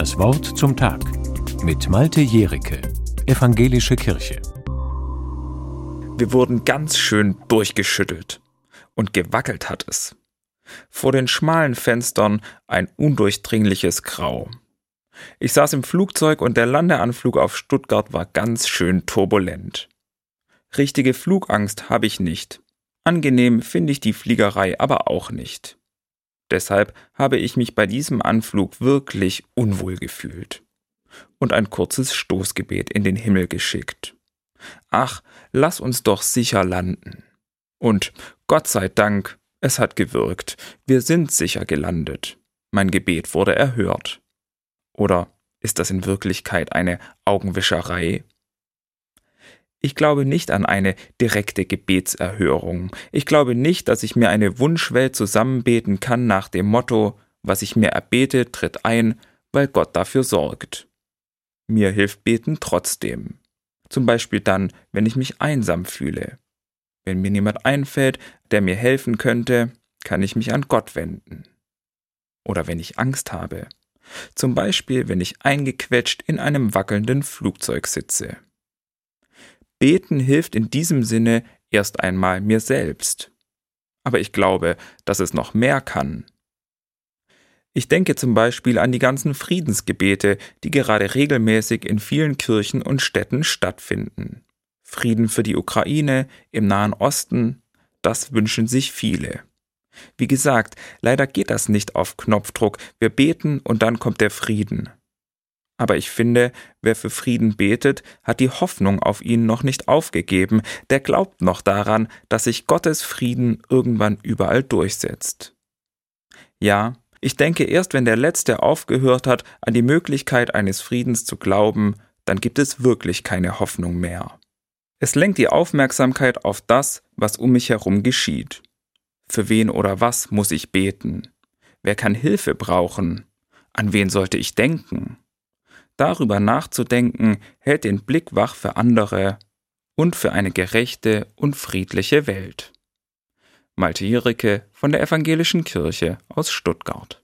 Das Wort zum Tag mit Malte Jericke, Evangelische Kirche. Wir wurden ganz schön durchgeschüttelt und gewackelt hat es. Vor den schmalen Fenstern ein undurchdringliches Grau. Ich saß im Flugzeug und der Landeanflug auf Stuttgart war ganz schön turbulent. Richtige Flugangst habe ich nicht. Angenehm finde ich die Fliegerei aber auch nicht. Deshalb habe ich mich bei diesem Anflug wirklich unwohl gefühlt und ein kurzes Stoßgebet in den Himmel geschickt. Ach, lass uns doch sicher landen. Und Gott sei Dank, es hat gewirkt, wir sind sicher gelandet. Mein Gebet wurde erhört. Oder ist das in Wirklichkeit eine Augenwischerei? Ich glaube nicht an eine direkte Gebetserhörung. Ich glaube nicht, dass ich mir eine Wunschwelt zusammenbeten kann nach dem Motto, was ich mir erbete, tritt ein, weil Gott dafür sorgt. Mir hilft Beten trotzdem. Zum Beispiel dann, wenn ich mich einsam fühle. Wenn mir niemand einfällt, der mir helfen könnte, kann ich mich an Gott wenden. Oder wenn ich Angst habe. Zum Beispiel, wenn ich eingequetscht in einem wackelnden Flugzeug sitze. Beten hilft in diesem Sinne erst einmal mir selbst. Aber ich glaube, dass es noch mehr kann. Ich denke zum Beispiel an die ganzen Friedensgebete, die gerade regelmäßig in vielen Kirchen und Städten stattfinden. Frieden für die Ukraine, im Nahen Osten, das wünschen sich viele. Wie gesagt, leider geht das nicht auf Knopfdruck, wir beten und dann kommt der Frieden. Aber ich finde, wer für Frieden betet, hat die Hoffnung auf ihn noch nicht aufgegeben, der glaubt noch daran, dass sich Gottes Frieden irgendwann überall durchsetzt. Ja, ich denke, erst wenn der Letzte aufgehört hat, an die Möglichkeit eines Friedens zu glauben, dann gibt es wirklich keine Hoffnung mehr. Es lenkt die Aufmerksamkeit auf das, was um mich herum geschieht. Für wen oder was muss ich beten? Wer kann Hilfe brauchen? An wen sollte ich denken? Darüber nachzudenken, hält den Blick wach für andere und für eine gerechte und friedliche Welt. Malte Jericke von der Evangelischen Kirche aus Stuttgart